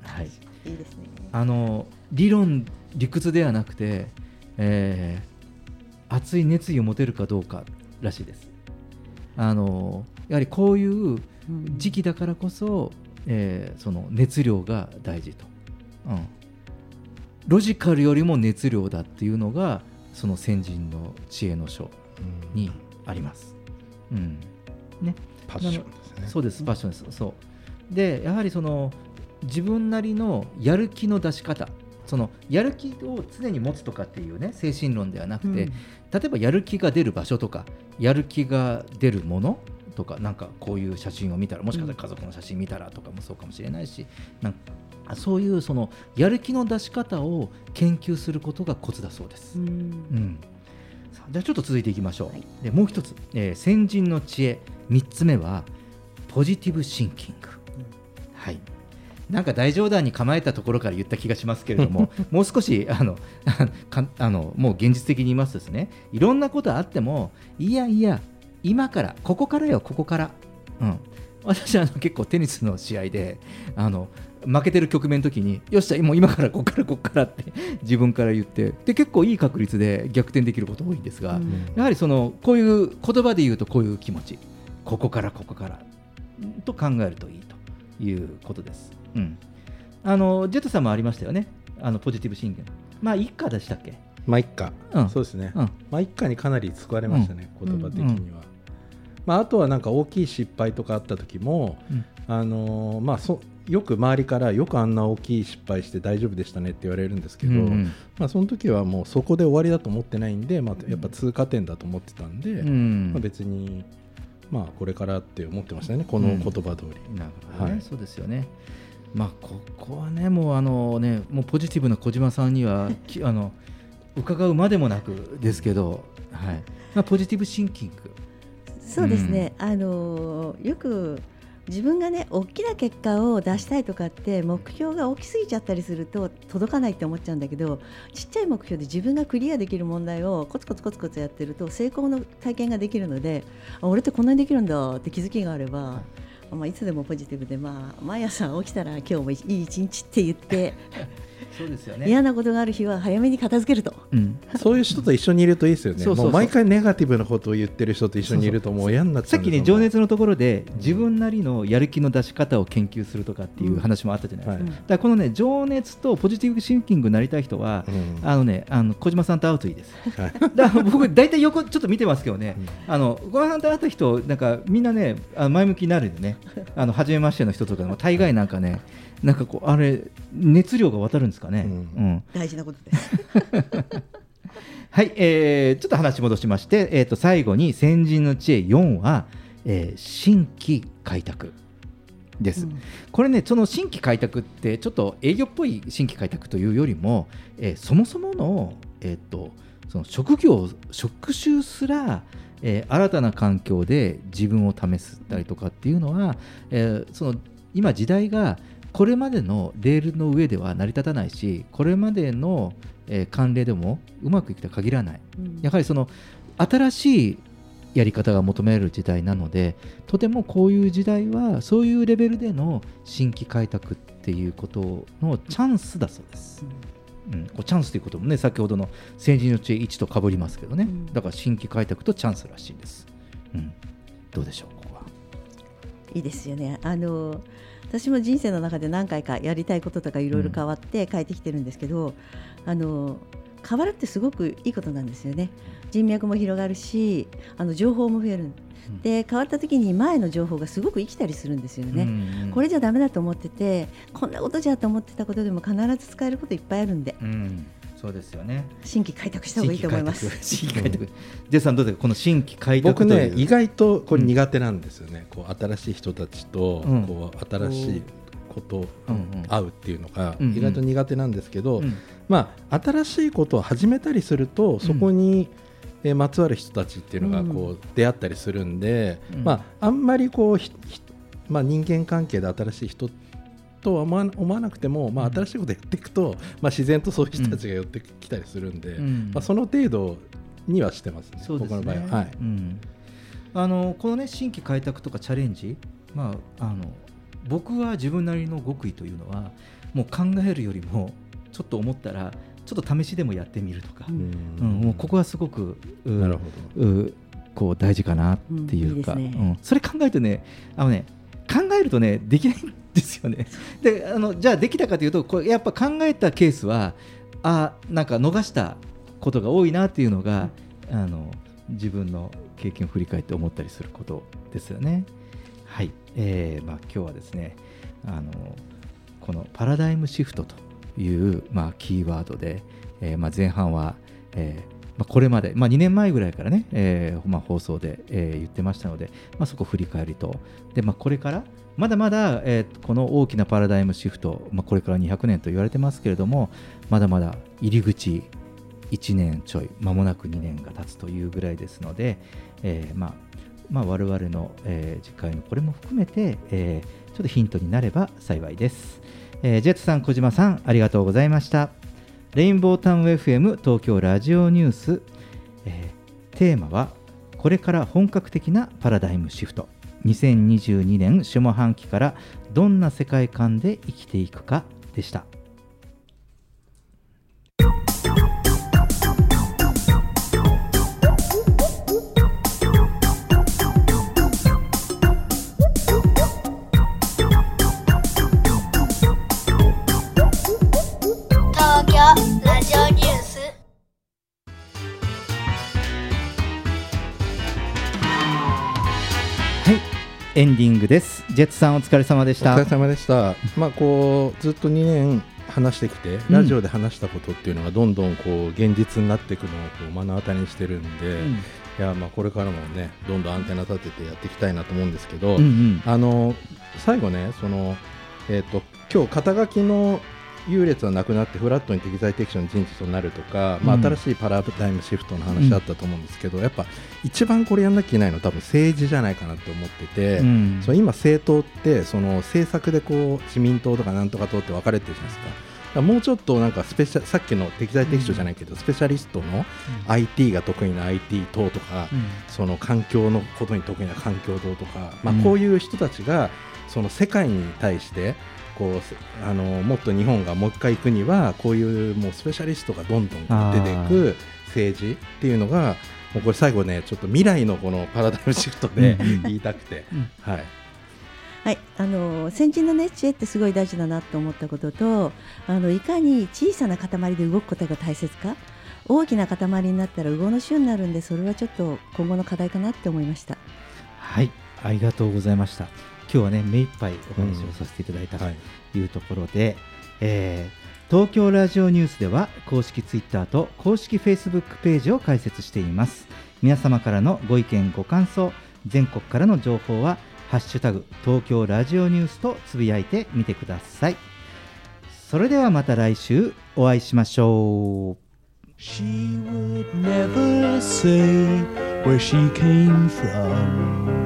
はい。いいですね。あの理論理屈ではなくて、えー熱い熱意を持てるかどうからしいです。あのやはりこういう時期だからこそ、えーその熱量が大事と、うん、ロジカルよりも熱量だっていうのがその先人の知恵の書にあります。うんね、パッションですねそうですパッションですそうでやはりその自分なりのやる気の出し方そのやる気を常に持つとかっていうね精神論ではなくて、うん。例えばやる気が出る場所とかやる気が出るものとかなんかこういう写真を見たらもしかしたら家族の写真見たらとかもそうかもしれないしなんかそういうそのやる気の出し方を研究することがコツだそうです。うん。うん、じゃあちょっと続いていきましょう、でもう一つ、えー先人の知恵。3つ目はポジティブシンキング、はい。なんか大冗談に構えたところから言った気がしますけれども もう少しあの かあのもう現実的に言いますとですねいろんなことあってもいやいや今からここからよここから、うん、私はあの結構テニスの試合であの負けてる局面の時によっしゃもう今からここからここからって自分から言ってで結構いい確率で逆転できること多いんですが、やはりそのこういう言葉で言うとこういう気持ち。ここからここから。と考えるといい。ということです。うん、あのジェットさんもありましたよね。あのポジティブシンキング。まあ一家でしたっけ？まあ一家、うん。そうですね、うん。まあ一家にかなり救われましたね、うん。言葉的には、まあ、あとはなんか大きい失敗とかあった時も、うん。あのーまあそよく周りからよくあんな大きい失敗して大丈夫でしたねって言われるんですけど、うんうん。まあ、その時はもうそこで終わりだと思ってないんで、まあ、やっぱ通過点だと思ってたんで、うん。まあ、別に、まあ、これからって思ってましたね。この言葉通り、なるほどね、はい。そうですよね。まあここはねもうあのねもうポジティブな小島さんにはき あの伺うまでもなくですけど、はい。まあポジティブシンキング。そうですね、あのーよく自分がね大きな結果を出したいとかって目標が大きすぎちゃったりすると届かないって思っちゃうんだけどちっちゃい目標で自分がクリアできる問題をコツコツコツコツやってると成功の体験ができるのであ俺ってこんなにできるんだって気づきがあれば、まあ、いつでもポジティブで、まあ、毎朝起きたら今日もいい一日って言って そうですよね。嫌なことがある日は早めに片付けると。うん。そういう人と一緒にいるといいですよね。そうそうそう。もう毎回ネガティブなことを言ってる人と一緒にいるともう嫌になっちゃさっきね情熱のところで自分なりのやる気の出し方を研究するとかっていう話もあったじゃないですか。はい。だからこのね情熱とポジティブシンキングになりたい人は、うん。あのねあの小島さんと会うといいです。はい。だから僕大体横ちょっと見てますけどね、あの小島さんと会った人なんかみんなねあの前向きになるんでね。あの初めましての人とかでも大概なんかねなんかこうあれ熱量が渡るんですかね。うん大事なことです。はい、えーちょっと話戻しまして、えー、と最後に先人の知恵4は、えー新規開拓です、これねその新規開拓ってちょっと営業っぽい新規開拓というよりも、えーそもそもの,、えー、とその職業職種すら、えー新たな環境で自分を試すたりとかっていうのは、えーその今時代がこれまでのレールの上では成り立たないしこれまでの、えー慣例でもうまくいくとは限らない、うんやはりその新しいやり方が求められる時代なのでとてもこういう時代はそういうレベルでの新規開拓っていうことのチャンスだそうです。うん、こうチャンスということもね先ほどの先人の知恵1とかぶりますけどね、うんだから新規開拓とチャンスらしいです。うん、どうでしょうここは。いいですよね。あの私も人生の中で何回かやりたいこととかいろいろ変わって変えてきてるんですけど、あの変わるってすごくいいことなんですよね。人脈も広がるし、あの情報も増える。で変わった時に前の情報がすごく生きたりするんですよね。うんこれじゃダメだと思ってて、こんなことじゃと思ってたことでも必ず使えることいっぱいあるんで、うん、そうですよね。新規開拓した方がいいと思います。新規開拓。ジェイさんどうですか？この新規開拓僕という。ね意外とこれ苦手なんですよね、こう新しい人たちとうん。こう新しいこと会うっていうのが意外と苦手なんですけど、うん。まあ、新しいことを始めたりするとそこに、えーまつわる人たちっていうのがこう出会ったりするんで、うん。まあ、あんまりこうひひまあ、人間関係で新しい人とは思わ思わなくても、まあ、新しいことやっていくと、まあ、自然とそういう人たちが寄ってきたりするんで、うん。まあ、その程度にはしてますね、僕の場合は。はい。うん。あのこのね新規開拓とかチャレンジ、まあ、あの僕は自分なりの極意というのはもう考えるよりもちょっと思ったらちょっと試しでもやってみるとか、うん。もうここはすごくうなるほう構大事かなっていうか、うんね。うん。それ考えるとねあのね考えるとねできないんですよね。であのじゃあできたかというとこれやっぱ考えたケースはあなんか逃したことが多いなっていうのが、あの自分の経験を振り返って思ったりすることですよね。はい、えーまあ、今日はですねあのこのパラダイムシフトという、まあ、キーワードで、えーまあ、前半は、えーまあ、これまで、まあ、2年前ぐらいからね、えーまあ、放送で、えー言ってましたので、まあ、そこ振り返りと。で、まあ、これからまだまだ、えーこの大きなパラダイムシフト、まあ、これから200年と言われてますけれどもまだまだ入り口1年ちょい間もなく2年が経つというぐらいですので、えーまあまあ、我々の、えー次回のこれも含めて、えーちょっとヒントになれば幸いです、えージェットさん小島さんありがとうございました。レインボータウン FM 東京ラジオニュース、えーテーマはこれから本格的なパラダイムシフト。2022年下半期からどんな世界観で生きていくかでした。エンディングです。ジェットさんお疲れ様でした。お疲れ様でした。まあこうずっと2年話してきて、ラジオで話したことっていうのがどんどんこう現実になっていくのをこう目の当たりにしてるんで、ん。いやまあこれからもねどんどんアンテナ立ててやっていきたいなと思うんですけど、うんうん。あの最後ねそのえっ、と今日肩書きの優劣はなくなってフラットに適材適所の人事となるとか、まあ、うん新しいパラダイムシフトの話だったと思うんですけど、やっぱ一番これやんなきゃいけないのは多分政治じゃないかなって思ってて、うん。その今政党ってその政策でこう自民党とかなんとか党って分かれてるじゃないですか。もうちょっとなんかスペシャさっきの適材適所じゃないけど、スペシャリストの IT が得意な IT 党とか、うん。その環境のことに得意な環境党とか、まあうん、こういう人たちがその世界に対してこうせあのもっと日本がもう一回行くにはこういうもうスペシャリストがどんどん出ていく政治っていうのがもうこれ最後ねちょっと未来のこのパラダイムシフトで言いたくて、うん。はい。はい、あの先人のね知恵ってすごい大事だなと思ったこととあのいかに小さな塊で動くことが大切か。大きな塊になったら魚の種になるんでそれはちょっと今後の課題かなって思いました。はい、ありがとうございました。今日はね、目いっぱいお話をさせていただいたというところで、えー東京ラジオニュースでは公式ツイッターと公式フェイスブックページを開設しています。皆様からのご意見、ご感想、全国からの情報は、ハッシュタグ東京ラジオニュースとつぶやいてみてください。それではまた来週お会いしましょう。She would never say where she came from.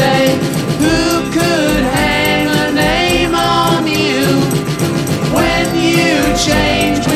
day. Who could hang a name on you when you change?